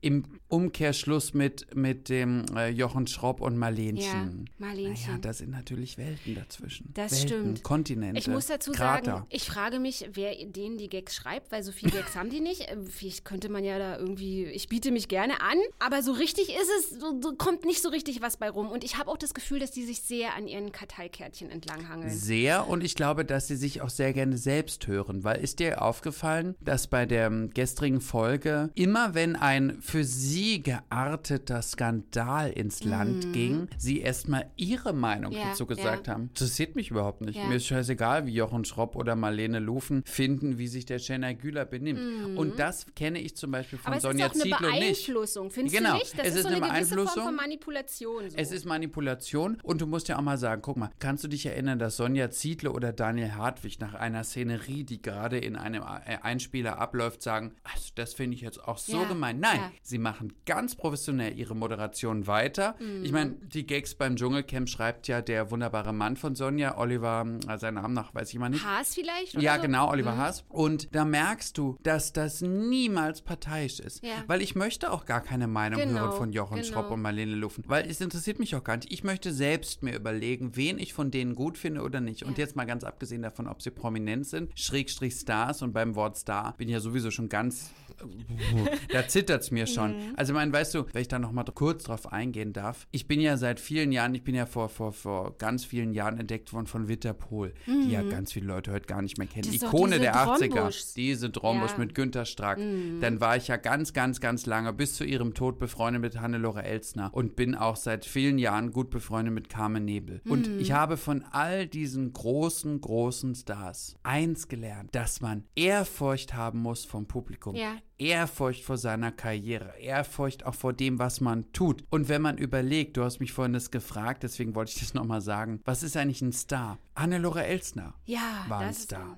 im Umkehrschluss mit, mit dem äh, Jochen Schropp und Marlenchen. Ja, Marlenchen. Naja, da sind natürlich Welten dazwischen. Das Welten, stimmt. Kontinente. Ich muss dazu Krater. sagen, ich frage mich, wer denen die Gags schreibt, weil so viele Gags haben die nicht. Äh, Vielleicht könnte man ja da irgendwie, ich biete mich gerne an, aber so richtig ist es, so, so kommt nicht so richtig was bei rum. Und ich habe auch das Gefühl, dass die sich sehr an ihren Karteikärtchen entlanghangeln. Sehr und ich glaube, dass sie sich auch sehr gerne selbst hören, weil ist dir aufgefallen, dass bei der gestrigen Folge immer wenn ein für sie gearteter Skandal ins Land ging, sie erstmal ihre Meinung Mhm. Ja, dazu gesagt ja. haben. Interessiert mich überhaupt nicht. Ja. Mir ist scheißegal, wie Jochen Schropp oder Marlene Lufen finden, wie sich der Schenner Güler benimmt. Und das kenne ich zum Beispiel von Mhm. aber es Sonja ist auch eine Zietlow nicht. Beeinflussung, findest Genau, du nicht? Das es ist, so eine eine, gewisse Form Beeinflussung. von Manipulation. So. Es ist Manipulation und du musst ja auch mal sagen, guck mal, kannst du dich erinnern, dass Sonja Ziedle oder Daniel Hartwig nach einer Szenerie, die gerade in einem äh, Einspieler abläuft, sagen, also das finde ich jetzt auch so Ja, gemein. Nein, ja. sie machen ganz professionell ihre Moderation weiter. Ich Mhm. meine, die Gags beim Dschungelcamp schreibt ja der wunderbare Mann von Sonja, Oliver, äh, seinen Namen nach, weiß ich mal nicht. Haas vielleicht? Ja, so? genau, Oliver Mhm. Haas. Und da merkst du, dass das niemals parteiisch ist. Ja. Weil ich möchte auch gar keine Meinung Genau, hören von Jochen genau. Schropp und Marlene Lufen. Weil es interessiert mich auch gar nicht. Ich möchte selbst mir überlegen, wen ich von denen gut finde oder nicht. Und jetzt mal ganz abgesehen davon, ob sie prominent sind, Schrägstrich Stars. Und beim Wort Star bin ich ja sowieso schon ganz da zittert es mir schon. Mhm. Also, ich meine, weißt du, wenn ich da noch mal kurz drauf eingehen darf, ich bin ja seit vielen Jahren, ich bin ja vor, vor, vor ganz vielen Jahren entdeckt worden von Witter Pohl, die ja ganz viele Leute heute gar nicht mehr kennen. Mhm. Ikone der 80er. Drombuschs. Diese Drombusch Ja. mit Günter Strack. Dann war ich ja ganz, ganz, ganz lange bis zu ihrem Tod befreundet mit Hannelore Elsner und bin auch seit vielen Jahren gut befreundet mit Carmen Nebel. Und ich habe von all diesen großen, großen Stars eins gelernt, dass man Ehrfurcht haben muss vom Publikum. Ja. Ehrfurcht vor seiner Karriere, Ehrfurcht auch vor dem, was man tut. Und wenn man überlegt, du hast mich vorhin das gefragt, deswegen wollte ich das nochmal sagen, was ist eigentlich ein Star? Hannelore Elsner Ja, war ein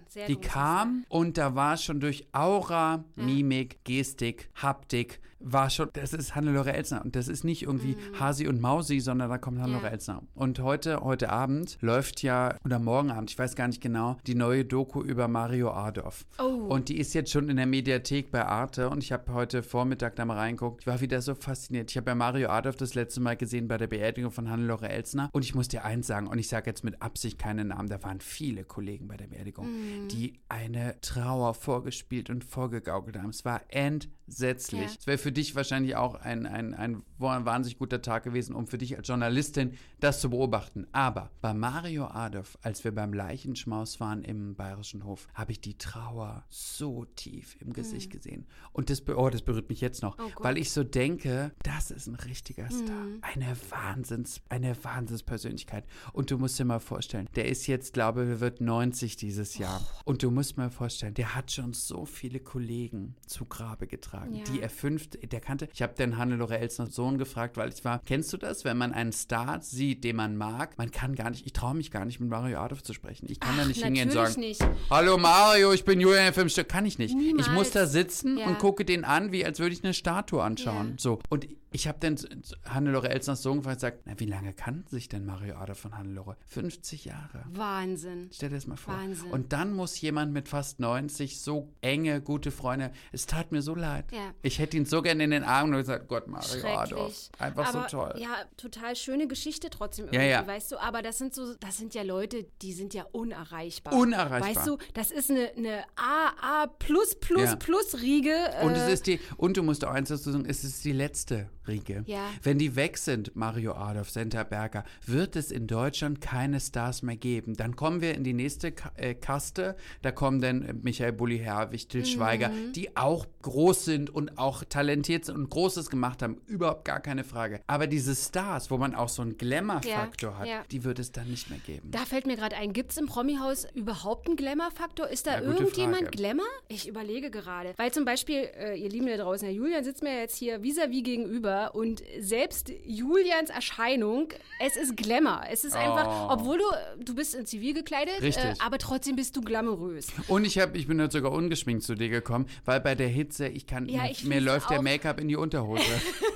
sehr Die kam und da war schon durch Aura, Mimik, Gestik, Haptik, war schon, das ist Hannelore Elsner und das ist nicht irgendwie Hasi und Mausi, sondern da kommt Hannelore Mhm. Ja. Elsner. Und heute, heute Abend läuft ja, oder morgen Abend, ich weiß gar nicht genau, die neue Doku über Mario Adolf. Oh. Und die ist jetzt schon in der Mediathek bei Arte und ich habe heute Vormittag da mal reingeguckt. Ich war wieder so fasziniert. Ich habe ja Mario Adolf das letzte Mal gesehen bei der Beerdigung von Hannelore Elsner und ich muss dir eins sagen und ich sage jetzt mit Absicht keinen Namen, da waren viele Kollegen bei der Beerdigung, Mhm. die eine Trauer vorgespielt und vorgegaukelt haben. Es war entsetzlich. Ja. Es wäre für dich wahrscheinlich auch ein, ein, ein wahnsinnig guter Tag gewesen, um für dich als Journalistin das zu beobachten. Aber bei Mario Adolf, als wir beim Leichenschmaus waren im Bayerischen Hof, habe ich die Trauer so tief im Gesicht gesehen. Und das, oh, das berührt mich jetzt noch, Mhm. Oh. Mhm. weil ich so denke, das ist ein richtiger Star. Eine Wahnsinns, eine Wahnsinnspersönlichkeit. Und du musst dir mal vorstellen, der ist jetzt, glaube ich, wird 90 dieses Jahr. Oh. Und du musst mal vorstellen, der hat schon so viele Kollegen zu Grabe getragen, Ja. die er fünft, der kannte. Ich habe den Hannelore Elsner Sohn gefragt, weil ich war, kennst du das, wenn man einen Star sieht, den man mag, man kann gar nicht, ich traue mich gar nicht mit Mario Adolf zu sprechen. Ich kann da Ach, nicht hingehen und sagen, nicht. Hallo Mario, ich bin Julian Filmstück. Kann ich nicht. Ich Niemals. muss da sitzen Ja. und gucke den an, wie als würde ich eine Statue anschauen. Ja. So. Und ich habe dann Hannelore Elsners Sohn gefragt und gesagt, na, wie lange kannten sich denn Mario Adolf von Hannelore? 50 Jahre. Wahnsinn. Stell dir das mal vor. Wahnsinn. Und dann muss jemand mit fast 90 so enge, gute Freunde. Es tat mir so leid. Ja. Ich hätte ihn so gerne in den Armen und gesagt, Gott, Mario. Adolf. Einfach aber, so toll. Ja, total schöne Geschichte trotzdem Ja, irgendwie, ja. weißt du. Aber das sind so, das sind ja Leute, die sind ja unerreichbar. Unerreichbar. Weißt du, das ist eine, eine A, A plus plus Ja. plus Riege. Und äh, es ist die, und du musst auch eins dazu sagen, es ist die letzte Riege. Ja. Wenn die weg sind, Mario Adolf, Senta Berger, wird es in Deutschland keine Stars mehr geben. Dann kommen wir in die nächste Ka äh, Kaste. Da kommen dann äh, Michael Bulli Herwig, Till Schweiger, Mhm. die auch groß sind und auch talentiert sind und Großes gemacht haben. Überhaupt gar keine Frage. Aber diese Stars, wo man auch so einen Glamour-Faktor Ja, hat, ja. die wird es dann nicht mehr geben. Da fällt mir gerade ein, gibt es im Promi-Haus überhaupt einen Glamour-Faktor? Ist da gute irgendjemand. Glamour? Ich überlege gerade. Weil zum Beispiel, äh, ihr Lieben da draußen, der Julian sitzt mir jetzt hier vis-à-vis gegenüber und selbst Julians Erscheinung, es ist Glamour. Es ist einfach, obwohl du, du bist in Zivil gekleidet, äh, aber trotzdem bist du glamourös. Und ich, hab, ich bin jetzt sogar ungeschminkt zu dir gekommen, weil bei der Hitze, ich kann, Ja, mir- ich mir läuft der. Make-up in die Unterhose.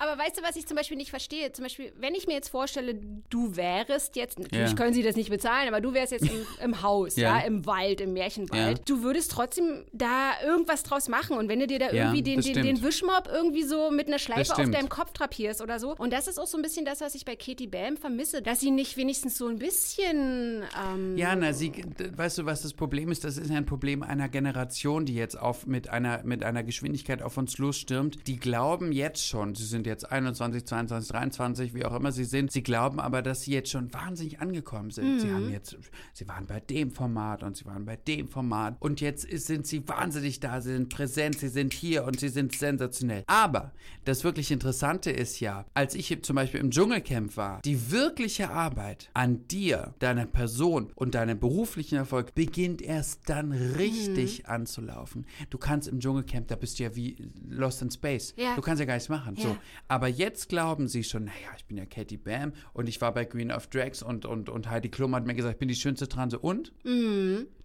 Aber weißt du, was ich zum Beispiel nicht verstehe? Zum Beispiel, wenn ich mir jetzt vorstelle, du wärst jetzt, natürlich Ja. können sie das nicht bezahlen, aber du wärst jetzt im, im Haus, ja. Ja. im Wald, im Märchenwald. Ja. Du würdest trotzdem da irgendwas draus machen. Und wenn du dir da Ja, irgendwie den, den, den Wischmopp irgendwie so mit einer Schleife auf deinem Kopf trapierst oder so. Und das ist auch so ein bisschen das, was ich bei Katie Bam vermisse, dass sie nicht wenigstens so ein bisschen. Ähm, Ja, na, sie, weißt du, was das Problem ist? Das ist ja ein Problem einer Generation, die jetzt auf, mit, einer, mit einer Geschwindigkeit auf uns losstürmt. Die glauben jetzt schon, sie sind jetzt 21, 22, 23, wie auch immer sie sind. Sie glauben aber, dass sie jetzt schon wahnsinnig angekommen sind. Sie haben jetzt, sie waren bei dem Format und sie waren bei dem Format. Und jetzt sind sie wahnsinnig da, sie sind präsent, sie sind hier und sie sind sensationell. Aber das wirklich Interessante ist ja, als ich zum Beispiel im Dschungelcamp war, die wirkliche Arbeit an dir, deiner Person und deinem beruflichen Erfolg beginnt erst dann richtig anzulaufen. Du kannst im Dschungelcamp, da bist du ja wie Lost in Space. Ja. Du kannst ja gar nichts machen. Ja. So. Aber jetzt glauben sie schon, naja, ich bin ja Katie Bam und ich war bei Green of Drags und, und, und Heidi Klum hat mir gesagt, ich bin die schönste Transe. Und?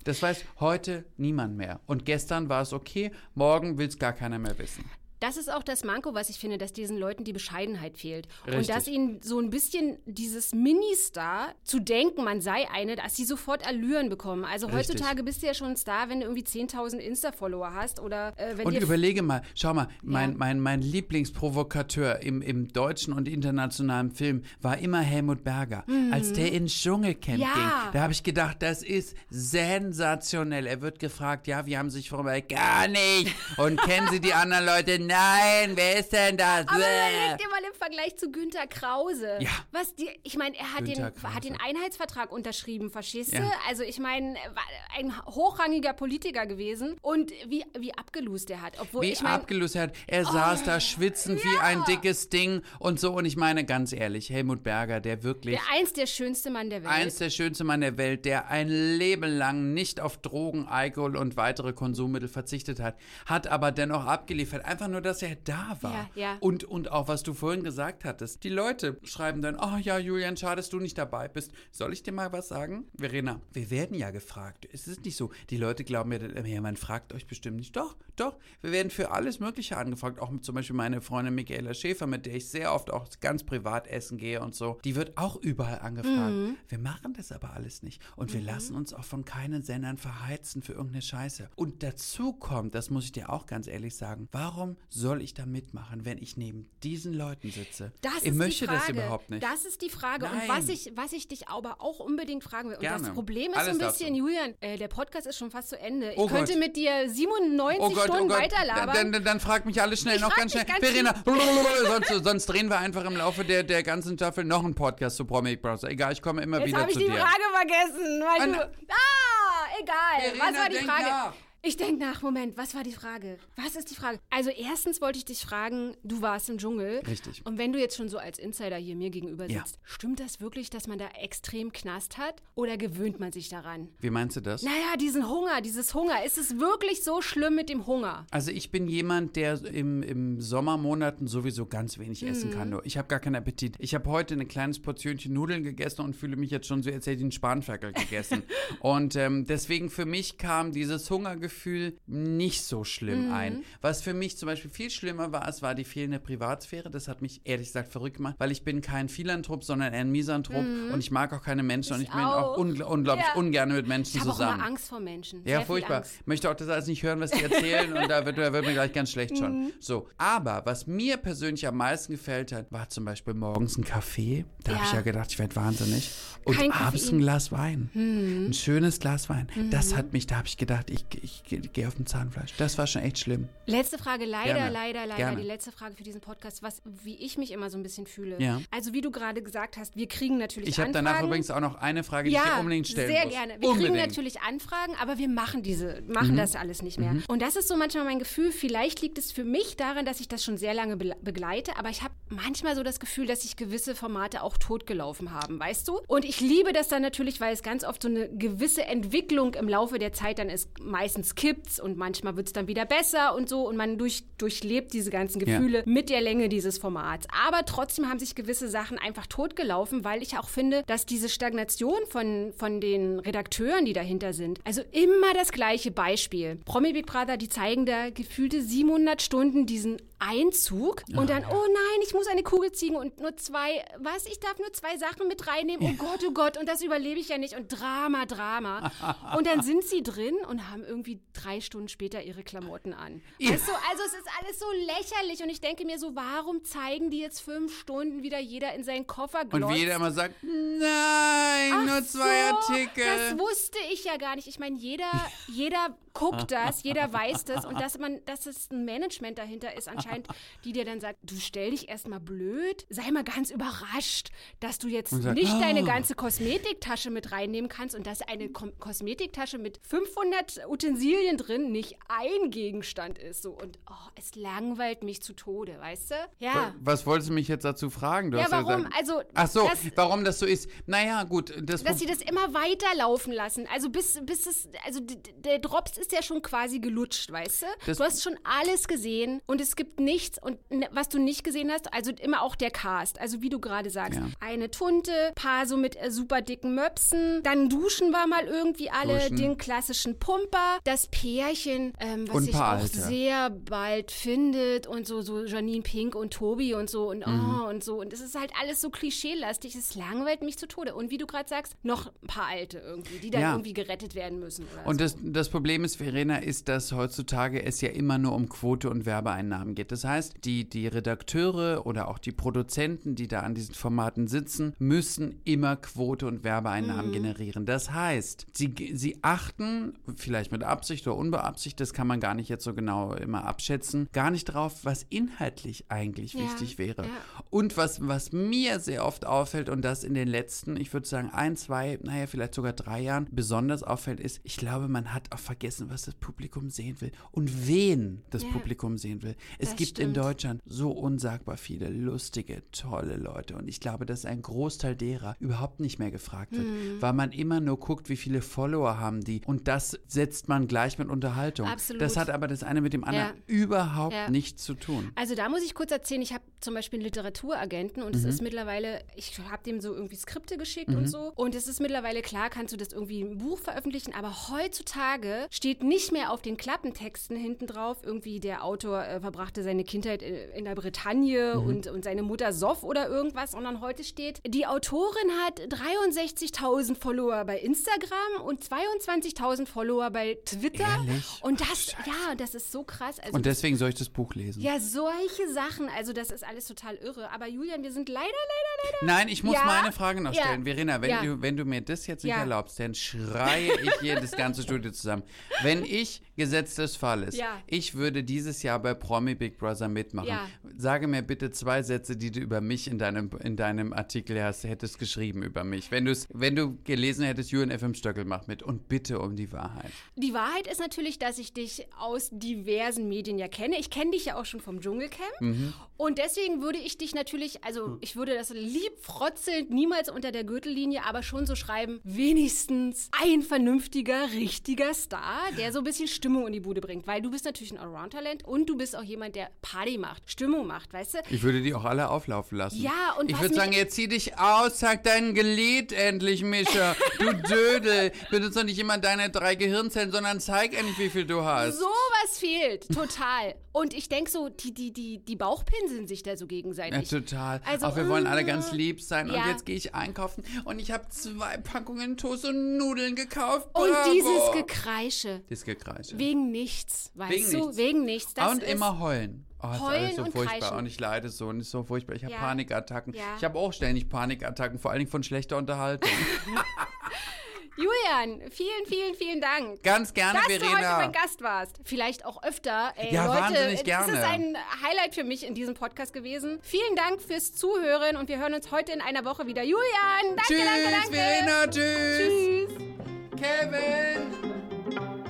Das weiß heute niemand mehr. Und gestern war es okay, morgen will es gar keiner mehr wissen. Das ist auch das Manko, was ich finde, dass diesen Leuten die Bescheidenheit fehlt. Und Richtig. dass ihnen so ein bisschen dieses Ministar zu denken, man sei eine, dass sie sofort Allüren bekommen. Also Richtig. heutzutage bist du ja schon ein Star, wenn du irgendwie 10.000 Insta-Follower hast oder äh, wenn Und überlege mal, schau mal, mein, Ja. mein, mein Lieblingsprovokateur im, im deutschen und internationalen Film war immer Helmut Berger. Als der ins Dschungelcamp Mhm. Ja. ging, da habe ich gedacht, das ist sensationell. Er wird gefragt, ja, wie haben sich vorbereitet? Gar nicht. Und kennen Sie die anderen Leute? Nein, wer ist denn das? Aber überleg dir mal im Vergleich zu Günter Krause. Ja. Was die, ich meine, er hat den, Krause. hat den Einheitsvertrag unterschrieben, verstehst du? Ja. Also ich meine, er war ein hochrangiger Politiker gewesen und wie, wie abgelust er hat. Obwohl Wie ich meine, abgelöst er hat. Er saß da schwitzend wie ein dickes Ding und so. Und ich meine, ganz ehrlich, Helmut Berger, der wirklich der einst der schönste Mann der Welt. eins der schönsten Mann der Welt, der ein Leben lang nicht auf Drogen, Alkohol und weitere Konsummittel verzichtet hat, hat aber dennoch abgeliefert. Einfach nur, dass er da war. Ja, ja. Und, und auch, was du vorhin gesagt hattest. Die Leute schreiben dann, oh ja, Julian, schade, dass du nicht dabei bist. Soll ich dir mal was sagen? Verena, wir werden ja gefragt. Es ist nicht so. Die Leute glauben mir, dann, ja, man fragt euch bestimmt nicht. Doch, doch. Wir werden für alles Mögliche angefragt. Auch zum Beispiel meine Freundin Michaela Schäfer, mit der ich sehr oft auch ganz privat essen gehe und so. Die wird auch überall angefragt. Mhm. Wir machen das aber alles nicht. Und wir lassen uns auch von keinen Sendern verheizen für irgendeine Scheiße. Und dazu kommt, das muss ich dir auch ganz ehrlich sagen, warum soll ich da mitmachen, wenn ich neben diesen Leuten sitze? Das ich ist möchte die Frage. das überhaupt nicht. Das ist die Frage. Und Nein. was ich, was ich dich aber auch unbedingt fragen will. Und Gerne. das Problem ist Alles so ein bisschen. Julian, äh, der Podcast ist schon fast zu Ende. Ich Oh könnte Gott. mit dir 97 Stunden weiterlabern. Dann, dann, dann frag mich alles schnell, Ich noch ganz schnell. ganz Verena, sonst, sonst drehen wir einfach im Laufe der, der ganzen Staffel noch einen Podcast zu Promi Big Brother. Egal, ich komme immer Jetzt wieder habe ich zu die dir. Frage vergessen, weil Ah, du. Ah, egal. Verena, was war die Frage? nach. Ich denke nach. Moment, was war die Frage? Was ist die Frage? Also erstens wollte ich dich fragen, du warst im Dschungel. Richtig. Und wenn du jetzt schon so als Insider hier mir gegenüber Ja. sitzt, stimmt das wirklich, dass man da extrem Knast hat? Oder gewöhnt man sich daran? Wie meinst du das? Naja, diesen Hunger, dieses Hunger. Ist es wirklich so schlimm mit dem Hunger? Also ich bin jemand, der im, im Sommermonaten sowieso ganz wenig essen Mhm. kann. Nur Ich habe gar keinen Appetit. Ich habe heute ein kleines Portionchen Nudeln gegessen und fühle mich jetzt schon so, als hätte ich einen Spanferkel gegessen. und ähm, deswegen für mich kam dieses Hungergefühl nicht so Mhm. schlimm ein. Was für mich zum Beispiel viel schlimmer war, es war die fehlende Privatsphäre. Das hat mich ehrlich gesagt verrückt gemacht, weil ich bin kein Philanthrop, sondern ein Misanthrop und ich mag auch keine Menschen und ich bin auch auch. ungl unglaublich Ja. ungern mit Menschen Ich habe zusammen. immer Angst vor Menschen. Ja, Sehr furchtbar. Angst. Möchte auch das alles nicht hören, was die erzählen und da wird, da wird mir gleich ganz schlecht Mhm. schon. So, aber was mir persönlich am meisten gefällt hat, war zum Beispiel morgens ein Kaffee. Da habe ich Ja. ja gedacht, ich werde wahnsinnig. Und Kein abends Koffein. ein Glas Wein. Mhm. Ein schönes Glas Wein. Das hat mich, da habe ich gedacht, ich, ich, ich gehe auf dem Zahnfleisch. Das war schon echt schlimm. Letzte Frage, leider, Gerne. leider, leider, Gerne. die letzte Frage für diesen Podcast, was, wie ich mich immer so ein bisschen fühle. Ja. Also wie du gerade gesagt hast, wir kriegen natürlich Ich habe Anfragen. danach übrigens auch noch eine Frage, die ich ja, dir unbedingt stellen sehr muss. gerne. Wir unbedingt. kriegen natürlich Anfragen, aber wir machen diese, machen Mhm. das alles nicht mehr. Und das ist so manchmal mein Gefühl. Vielleicht liegt es für mich daran, dass ich das schon sehr lange be begleite, aber ich habe manchmal so das Gefühl, dass sich gewisse Formate auch totgelaufen haben, weißt du? Und ich liebe das dann natürlich, weil es ganz oft so eine gewisse Entwicklung im Laufe der Zeit dann ist. Meistens kippt's und manchmal wird's dann wieder besser und so und man durch, durchlebt diese ganzen Ja. Gefühle mit der Länge dieses Formats. Aber trotzdem haben sich gewisse Sachen einfach totgelaufen, weil ich auch finde, dass diese Stagnation von, von den Redakteuren, die dahinter sind, also immer das gleiche Beispiel. Promi Big Brother, die zeigen da gefühlte 700 Stunden diesen Einzug und dann, oh nein, ich muss eine Kugel ziehen und nur zwei, was, ich darf nur zwei Sachen mit reinnehmen, oh Gott, oh Gott, und das überlebe ich ja nicht und Drama, Drama. Und dann sind sie drin und haben irgendwie drei Stunden später ihre Klamotten an. Weißt du, also es ist alles so lächerlich und ich denke mir so, warum zeigen die jetzt fünf Stunden wieder jeder in seinen Koffer Und glotzt? wie jeder immer sagt, nein, nur zwei so, Artikel. Das wusste ich ja gar nicht. Ich meine, jeder, jeder guckt das, jeder weiß das und dass man, dass es ein Management dahinter ist anscheinend, die dir dann sagt, du stell dich erstmal blöd, sei mal ganz überrascht, dass du jetzt sagt, nicht deine "Oh." ganze Kosmetiktasche mit reinnehmen kannst und dass eine Kom Kosmetiktasche mit 500 Utensilien drin nicht ein Gegenstand ist. So und oh, es langweilt mich zu Tode, weißt du? Ja. Was wolltest du mich jetzt dazu fragen? Du Ja, hast warum? gesagt- Also, Ach so, das- warum das so ist. Naja, gut. Das dass sie das immer weiterlaufen lassen. Also bis, bis es, also der Drops ist ja schon quasi gelutscht, weißt du? Das- du hast schon alles gesehen und es gibt nichts und was du nicht gesehen hast, also immer auch der Cast. Also wie du gerade sagst, Ja. eine Tunte, paar so mit äh, super dicken Möpsen, dann duschen wir mal irgendwie alle, Duschen. den klassischen Pumper, das Pärchen, ähm, was paar auch Alte. sehr bald findet und so, so Janine Pink und Tobi und so und Mhm. oh und so und es ist halt alles so klischeelastig, es langweilt mich zu Tode und wie du gerade sagst, noch ein paar Alte irgendwie, die dann Ja. irgendwie gerettet werden müssen Und so. das, das Problem ist, Verena, ist, dass heutzutage es ja immer nur um Quote und Werbeeinnahmen geht. Das heißt, die, die Redakteure oder auch die Produzenten, die da an diesen Formaten sitzen, müssen immer Quote und Werbeeinnahmen generieren. Das heißt, sie, sie achten, vielleicht mit Absicht oder unbeabsichtigt, das kann man gar nicht jetzt so genau immer abschätzen, gar nicht drauf, was inhaltlich eigentlich Ja, wichtig wäre. ja. Und was, was mir sehr oft auffällt und das in den letzten, ich würde sagen, ein, zwei, naja, vielleicht sogar drei Jahren besonders auffällt, ist, ich glaube, man hat auch vergessen, was das Publikum sehen will und wen das Ja. Publikum sehen will. Es gibt in stimmt. Deutschland so unsagbar viele lustige, tolle Leute und ich glaube, dass ein Großteil derer überhaupt nicht mehr gefragt wird, Mhm. weil man immer nur guckt, wie viele Follower haben die und das setzt man gleich mit Unterhaltung. Absolut. Das hat aber das eine mit dem anderen Ja. überhaupt Ja. nichts zu tun. Also da muss ich kurz erzählen, ich habe zum Beispiel einen Literaturagenten und es Mhm. ist mittlerweile, ich habe dem so irgendwie Skripte geschickt und so und es ist mittlerweile klar, kannst du das irgendwie im Buch veröffentlichen, aber heutzutage steht nicht mehr auf den Klappentexten hinten drauf, irgendwie der Autor äh, verbrachte seine Kindheit äh, in der Bretagne Mhm. und, und seine Mutter soff oder irgendwas, sondern heute steht, die Autorin hat 63.000 Follower bei Instagram und 22.000 Follower bei Twitter. Ehrlich? Und das, ja, das ist so krass. Also Und deswegen soll ich das Buch lesen. ja, solche Sachen. Also, das ist alles total irre. Aber Julian, wir sind leider, leider, leider. Nein, ich muss Ja? meine Frage noch Ja. stellen. Verena, wenn, Ja. du, wenn du mir das jetzt nicht Ja. erlaubst, dann schreie ich hier das ganze Studio zusammen. Wenn ich Gesetz des Falles, Ja. ich würde dieses Jahr bei Promi Big Brother mitmachen. Ja. Sage mir bitte zwei Sätze, die du über mich in deinem, in deinem Artikel hast, hättest geschrieben über mich. Wenn, wenn du gelesen hättest, Jürgen FM Stöckel macht mit. Und bitte um die Wahrheit. Die Wahrheit ist natürlich, dass ich dich aus diversen Medien ja kenne. Ich kenne dich ja auch schon vom Dschungelcamp. Mhm. Und deswegen würde ich dich natürlich, also ich würde das lieb frotzelnd niemals unter der Gürtellinie, aber schon so schreiben, wenigstens ein vernünftiger, richtiger Star, der so ein bisschen Stimmung in die Bude bringt. Weil du bist natürlich ein Allround-Talent und du bist auch jemand, der Party macht, Stimmung macht, weißt du? Ich würde die auch alle auflaufen lassen. Ja, und Ich was würde sagen, jetzt zieh dich aus, zeig dein Glied endlich, Mischa. Du Dödel. Benutzt doch nicht immer deine drei Gehirnzellen, sondern zeig endlich, wie viel du hast. Sowas fehlt, total. Und ich denke so, die, die, die, die Bauchpinseln sich da so Ja, gegenseitig. total. Also, auch wir wollen alle äh, ganz lieb sein. Und ja. jetzt gehe ich einkaufen und ich habe zwei Packungen Toast und Nudeln gekauft. Und Bravo. dieses Gekreische. Dieses Gekreische. Wegen nichts, weißt Wegen du? nichts. Wegen nichts. Das und immer heulen. Oh, ist Heulen alles so und furchtbar. kreischen. Und ich leide so und ist so furchtbar. Ich habe Ja. Panikattacken. Ja. Ich habe auch ständig Panikattacken, vor allen Dingen von schlechter Unterhaltung. Julian, vielen, vielen, vielen Dank. Ganz gerne, dass du heute Verena. mein Gast warst. Vielleicht auch öfter. Ey, Ja, Leute, wahnsinnig Das gerne. ist ein Highlight für mich in diesem Podcast gewesen. Vielen Dank fürs Zuhören und wir hören uns heute in einer Woche wieder. Julian, danke, Tschüss, danke, danke. Verena, tschüss. Tschüss. Kevin.